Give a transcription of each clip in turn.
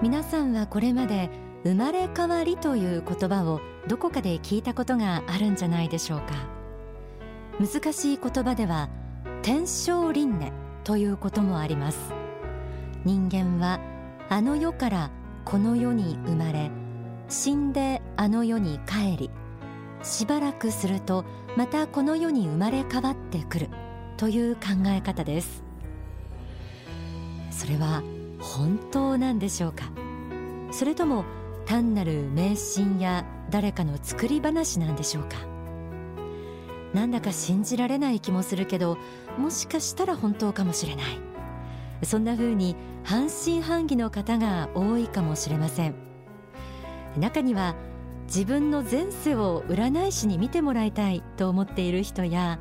皆さんはこれまで生まれ変わりという言葉をどこかで聞いたことがあるんじゃないでしょうか。難しい言葉では天正輪廻ということもあります。人間はあの世からこの世に生まれ死んであの世に帰りしばらくするとまたこの世に生まれ変わってくるという考え方です。それは本当なんでしょうか？それとも単なる迷信や誰かの作り話なんでしょうか？なんだか信じられない気もするけどもしかしたら本当かもしれない。そんな風に半信半疑の方が多いかもしれません。中には自分の前世を占い師に見てもらいたいと思っている人や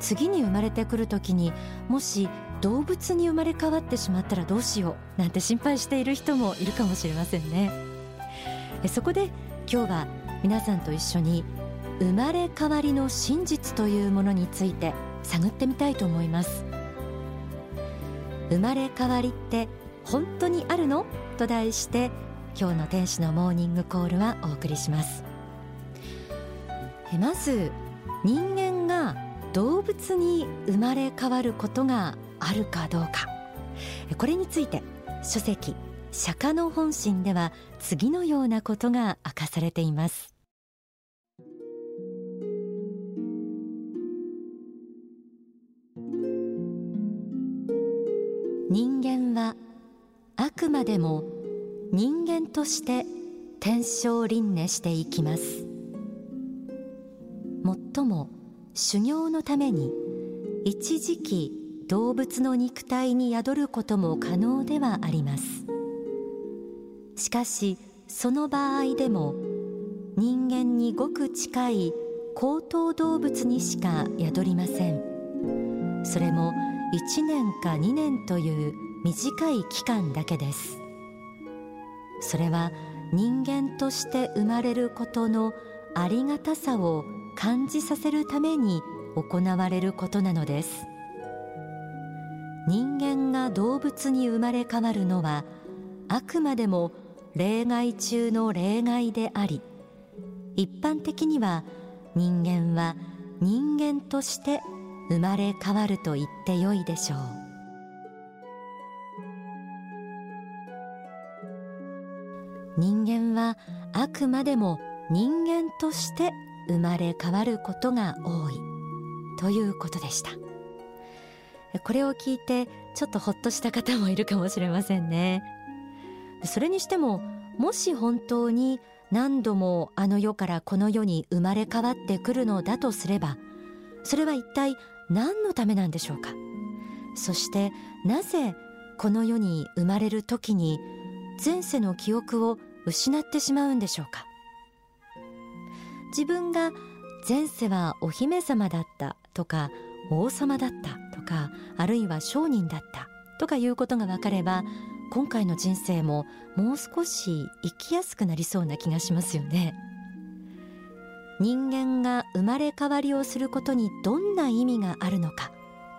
次に生まれてくる時にもし動物に生まれ変わってしまったらどうしようなんて心配している人もいるかもしれませんね。そこで今日は皆さんと一緒に生まれ変わりの真実というものについて探ってみたいと思います。生まれ変わりって本当にあるの？と題して今日の天使のモーニングコールはお送りします。まず人間が動物に生まれ変わることがあるかどうか。これについて書籍釈迦の本心では次のようなことが明かされています。人間はあくまでも人間として天正輪廻していきます。もっとも修行のために一時期動物の肉体に宿ることも可能ではあります。しかしその場合でも人間にごく近い高等動物にしか宿りません。それも1年か2年という短い期間だけです。それは人間として生まれることのありがたさを感じさせるために行われることなのです。人間が動物に生まれ変わるのはあくまでも例外中の例外であり一般的には人間は人間として生まれ変わると言ってよいでしょう。人間はあくまでも人間として生まれ変わることが多いということでした。これを聞いてちょっとほっとした方もいるかもしれませんね。それにしてももし本当に何度もあの世からこの世に生まれ変わってくるのだとすればそれは一体何のためなんでしょうか？そしてなぜこの世に生まれる時に前世の記憶を失ってしまうんでしょうか？自分が前世はお姫様だったとか王様だった。かあるいは商人だったとかいうことが分かれば今回の人生ももう少し生きやすくなりそうな気がしますよね。人間が生まれ変わりをすることにどんな意味があるのか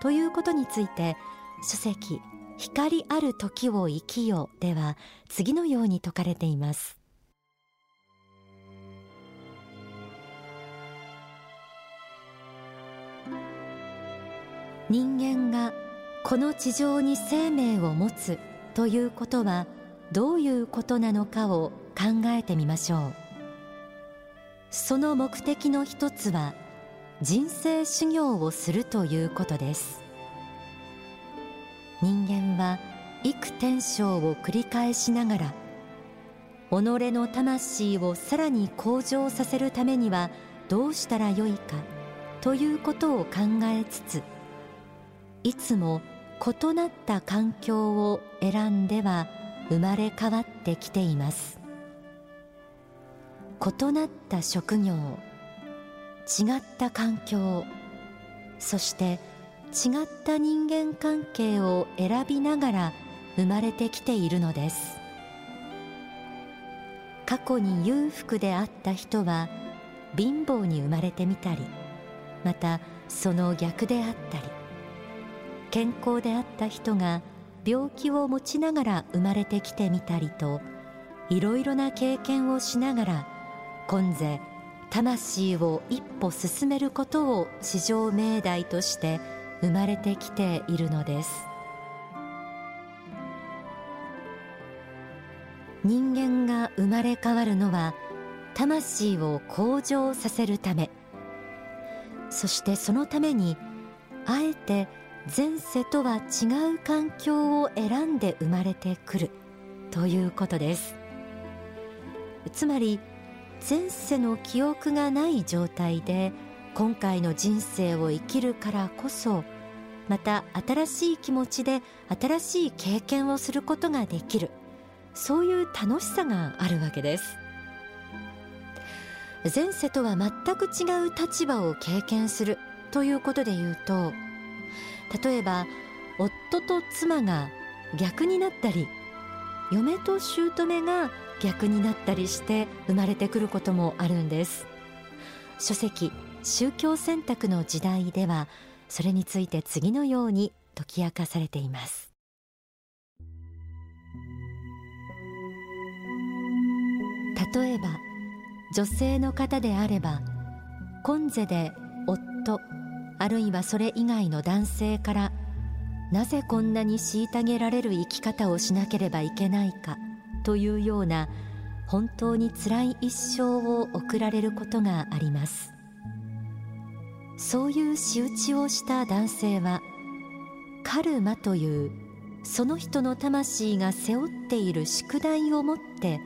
ということについて書籍光ある時を生きよでは次のように説かれています。人間がこの地上に生命を持つということはどういうことなのかを考えてみましょう。その目的の一つは人生修行をするということです。人間は幾天生を繰り返しながら己の魂をさらに向上させるためにはどうしたらよいかということを考えつついつも異なった環境を選んでは生まれ変わってきています。異なった職業違った環境そして違った人間関係を選びながら生まれてきているのです。過去に裕福であった人は貧乏に生まれてみたりまたその逆であったり健康であった人が病気を持ちながら生まれてきてみたりといろいろな経験をしながら今世魂を一歩進めることを至上命題として生まれてきているのです。人間が生まれ変わるのは魂を向上させるため。そしてそのためにあえて前世とは違う環境を選んで生まれてくる。ということです。つまり前世の記憶がない状態で今回の人生を生きるからこそまた新しい気持ちで新しい経験をすることができる。そういう楽しさがあるわけです。前世とは全く違う立場を経験するということで言うと例えば夫と妻が逆になったり嫁と姑が逆になったりして生まれてくることもあるんです。書籍宗教選択の時代ではそれについて次のように解き明かされています。例えば女性の方であれば今世で夫あるいはそれ以外の男性からなぜこんなに虐げられる生き方をしなければいけないかというような本当につらい一生を送られることがあります。そういう仕打ちをした男性はカルマというその人の魂が背負っている宿題を持って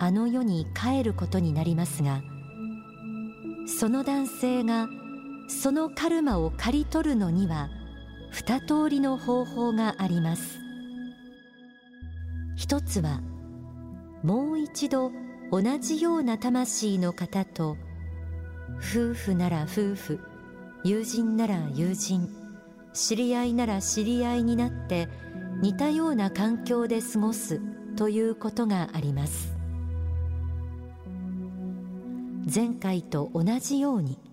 あの世に帰ることになりますがその男性がそのカルマを刈り取るのには二通りの方法があります。一つはもう一度同じような魂の方と夫婦なら夫婦友人なら友人知り合いなら知り合いになって似たような環境で過ごすということがあります。前回と同じように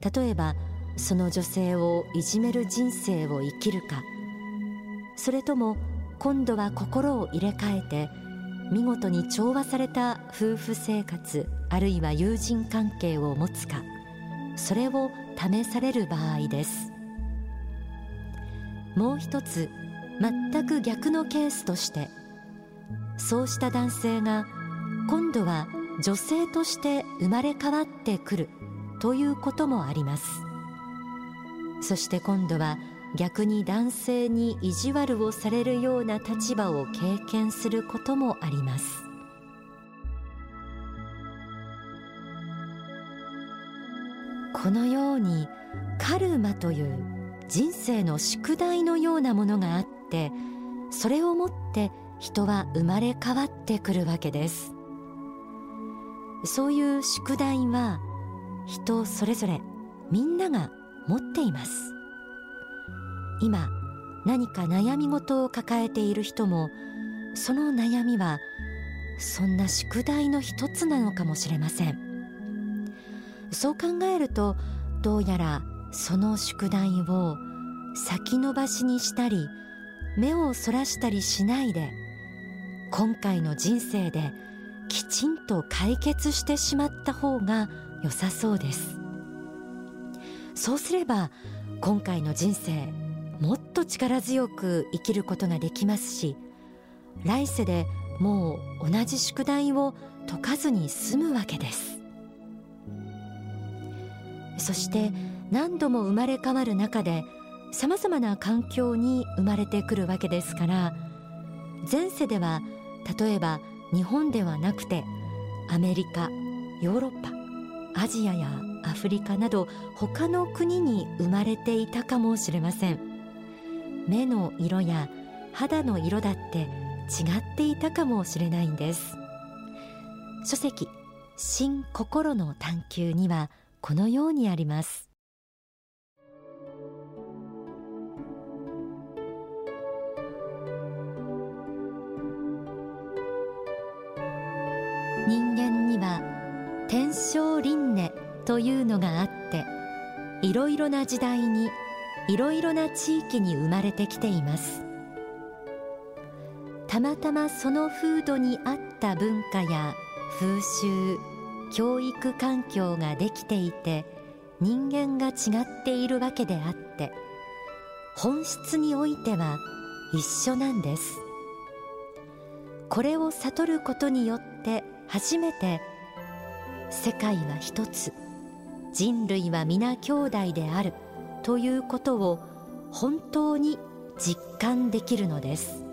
例えばその女性をいじめる人生を生きるか。それとも今度は心を入れ替えて見事に調和された夫婦生活あるいは友人関係を持つか。それを試される場合です。もう一つ全く逆のケースとしてそうした男性が今度は女性として生まれ変わってくる。ということもあります。そして今度は逆に男性に意地悪をされるような立場を経験することもあります。このようにカルマという人生の宿題のようなものがあってそれをもって人は生まれ変わってくるわけです。そういう宿題は人それぞれみんなが持っています。今何か悩み事を抱えている人もその悩みはそんな宿題の一つなのかもしれません。そう考えるとどうやらその宿題を先延ばしにしたり目をそらしたりしないで今回の人生できちんと解決してしまった方が良さそうです。そうすれば今回の人生もっと力強く生きることができますし来世でもう同じ宿題を解かずに済むわけです。そして何度も生まれ変わる中でさまざまな環境に生まれてくるわけですから前世では例えば日本ではなくてアメリカヨーロッパアジアやアフリカなど他の国に生まれていたかもしれません。目の色や肌の色だって違っていたかもしれないんです。書籍新心の探求にはこのようにあります。人間には天正輪廻というのがあっていろいろな時代にいろいろな地域に生まれてきています。たまたまその風土に合った文化や風習教育環境ができていて人間が違っているわけであって本質においては一緒なんです。これを悟ることによって初めて世界は一つ人類は皆兄弟であるということを本当に実感できるのです。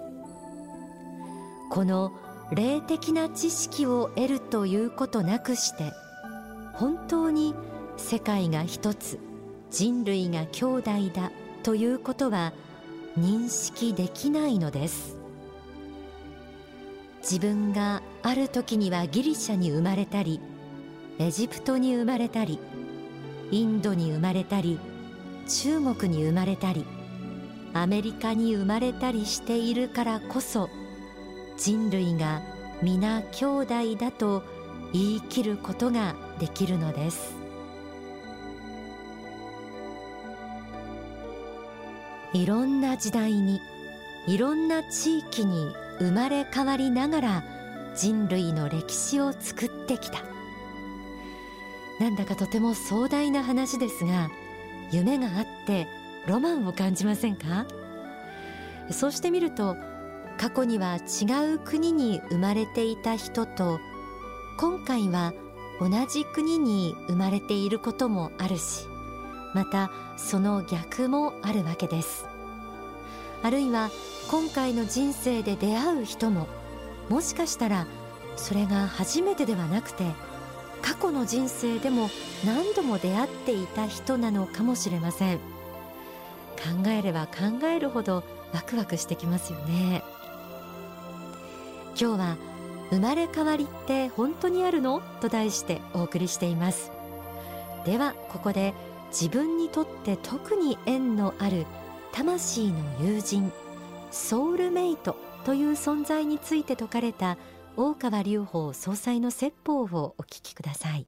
この霊的な知識を得るということなくして本当に世界が一つ人類が兄弟だということは認識できないのです。自分がある時にはギリシャに生まれたりエジプトに生まれたりインドに生まれたり中国に生まれたりアメリカに生まれたりしているからこそ人類が皆兄弟だと言い切ることができるのです。いろんな時代にいろんな地域に生まれ変わりながら人類の歴史を作ってきた。なんだかとても壮大な話ですが夢があってロマンを感じませんか？そうしてみると過去には違う国に生まれていた人と今回は同じ国に生まれていることもあるしまたその逆もあるわけです。あるいは今回の人生で出会う人ももしかしたらそれが初めてではなくて過去の人生でも何度も出会っていた人なのかもしれません。考えれば考えるほどワクワクしてきますよね。今日は生まれ変わりって本当にあるの？と題してお送りしています。ではここで自分にとって特に縁のある魂の友人ソウルメイトという存在について説かれた大川隆法総裁の説法をお聞きください。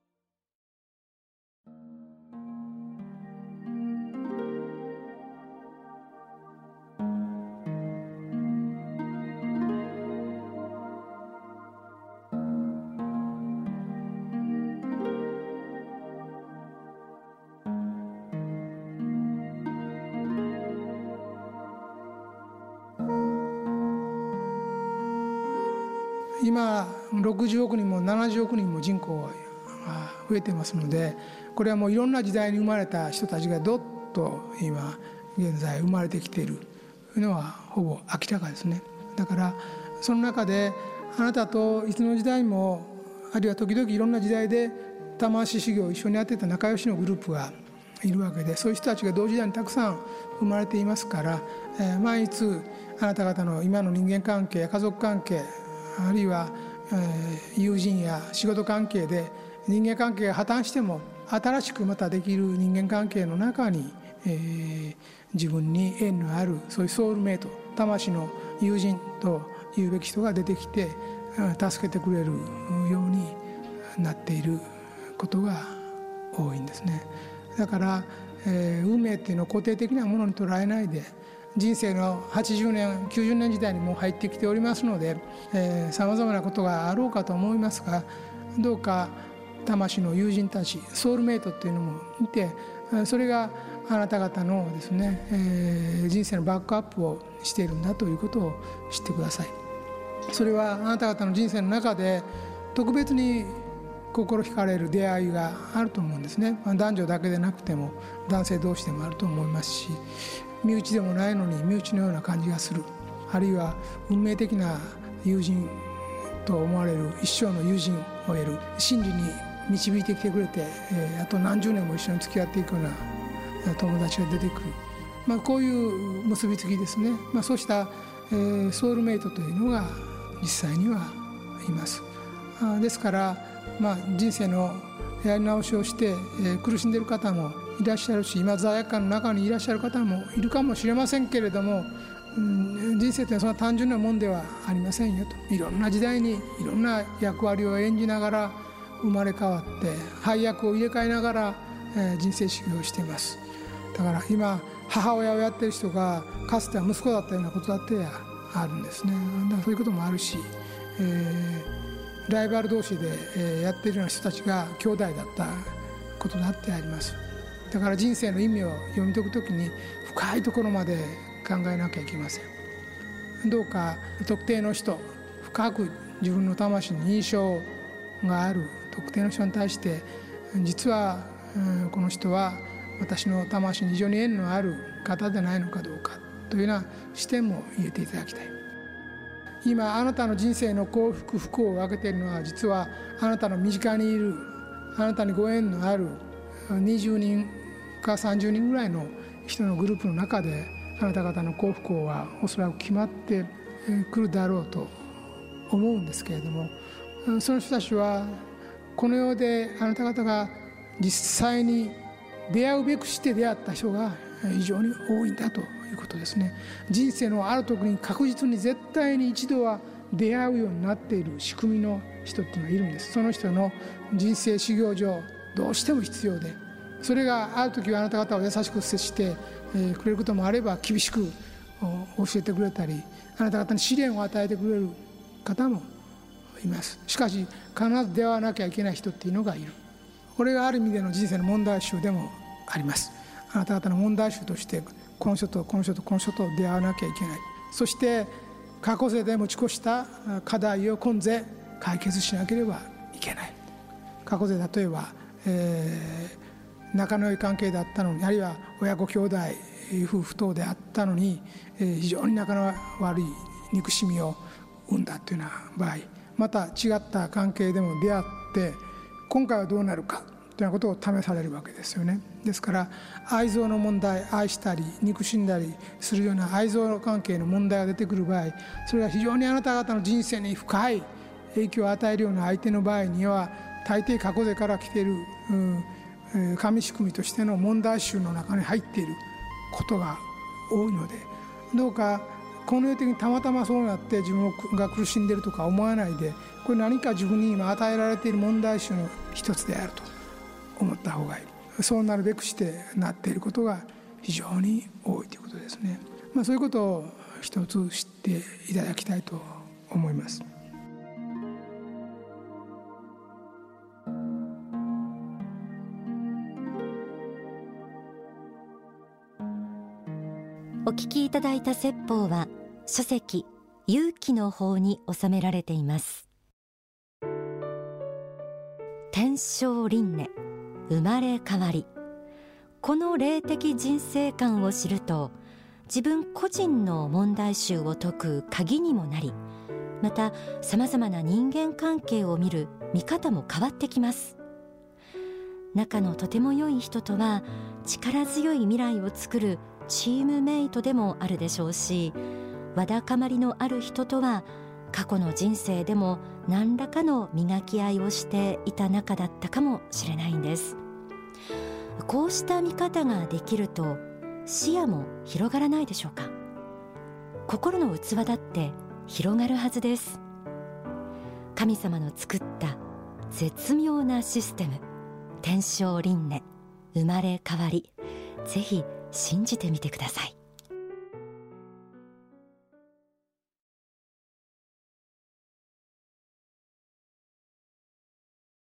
60億人も70億人も人口が増えてますのでこれはもういろんな時代に生まれた人たちがどっと今現在生まれてきているというのはほぼ明らかですね。だからその中であなたといつの時代もあるいは時々いろんな時代で魂修行を一緒にやってた仲良しのグループがいるわけでそういう人たちが同時代にたくさん生まれていますから、えー、毎日あなた方の今の人間関係家族関係あるいは、え、友人や仕事関係で人間関係が破綻しても新しくまたできる人間関係の中に、えー、自分に縁のあるそういうソウルメイト魂の友人というべき人が出てきて助けてくれるようになっていることが多いんですね。だから、えー、運命っていうのを固定的なものに捉えないで人生の80年90年時代にも入ってきておりますのでさまざまなことがあろうかと思いますがどうか魂の友人たちソウルメイトっていうのもいてそれがあなた方のですね、えー、人生のバックアップをしているんだということを知ってください。それはあなた方の人生の中で特別に心惹かれる出会いがあると思うんですね。男女だけでなくても男性同士でもあると思いますし身内でもないのに身内のような感じがする。あるいは運命的な友人と思われる一生の友人を得る。真理に導いてきてくれて、えー、あと何十年も一緒に付き合っていくような友達が出てくる、まあ、こういう結びつきですね、まあ、そうした、えー、ソウルメイトというのが実際にはいます。あですから、まあ、人生のやり直しをして、えー、苦しんでいる方もいらっしゃるし今罪悪感の中にいらっしゃる方もいるかもしれませんけれども、うん、人生ってそんな単純なもんではありませんよと。いろんな時代にいろんな役割を演じながら生まれ変わって配役を入れ替えながら、えー、人生修行をしています。だから今母親をやってる人がかつては息子だったようなことだってあるんですね。だからそういうこともあるし、えー、ライバル同士で、やってるような人たちが兄弟だったことだってあります。だから人生の意味を読み解くときに深いところまで考えなきゃいけません。どうか特定の人深く自分の魂に印象がある特定の人に対して実は、この人は私の魂に非常に縁のある方でないのかどうかというような視点も入れていただきたい。今あなたの人生の幸福不幸を分けているのは実はあなたの身近にいるあなたにご縁のある20人か30人ぐらいの人のグループの中であなた方の幸福幸はおそらく決まってくるだろうと思うんですけれどもその人たちはこの世であなた方が実際に出会うべくして出会った人が非常に多いんだということですね。人生のある時に確実に絶対に一度は出会うようになっている仕組みの人っていうのがいるんです。その人の人生修行上どうしても必要で。それがある時はあなた方を優しく接してくれることもあれば厳しく教えてくれたりあなた方に試練を与えてくれる方もいます。しかし必ず出会わなきゃいけない人っていうのがいる。これがある意味での人生の問題集でもあります。あなた方の問題集としてこの人とこの人とこの人と出会わなきゃいけない。そして過去世で持ち越した課題を今世解決しなければいけない。過去世例えば、えー、仲の良い関係だったのにあるいは親子兄弟夫婦等であったのに、えー、非常に仲の悪い憎しみを生んだというような場合また違った関係でも出会って今回はどうなるかというようなことを試されるわけですよね。ですから愛憎の問題愛したり憎しんだりするような愛憎関係の問題が出てくる場合それが非常にあなた方の人生に深い影響を与えるような相手の場合には大抵過去世から来ている神仕組みとしての問題集の中に入っていることが多いのでどうかこの世的にたまたまそうなって自分が苦しんでいるとか思わないでこれ何か自分に今与えられている問題集の一つであると思った方がいい。そうなるべくしてなっていることが非常に多いということですね、まあ、そういうことを一つ知っていただきたいと思います。お聞きいただいた説法は書籍勇気の法に収められています。天正輪廻生まれ変わり。この霊的人生観を知ると自分個人の問題集を解く鍵にもなりまたさまざまな人間関係を見る見方も変わってきます。仲のとても良い人とは力強い未来を作るチームメイトでもあるでしょうしわだかまりのある人とは過去の人生でも何らかの磨き合いをしていた仲だったかもしれないんです。こうした見方ができると視野も広がらないでしょうか。心の器だって広がるはずです。神様の作った絶妙なシステム天正輪廻生まれ変わりぜひ信じてみてください。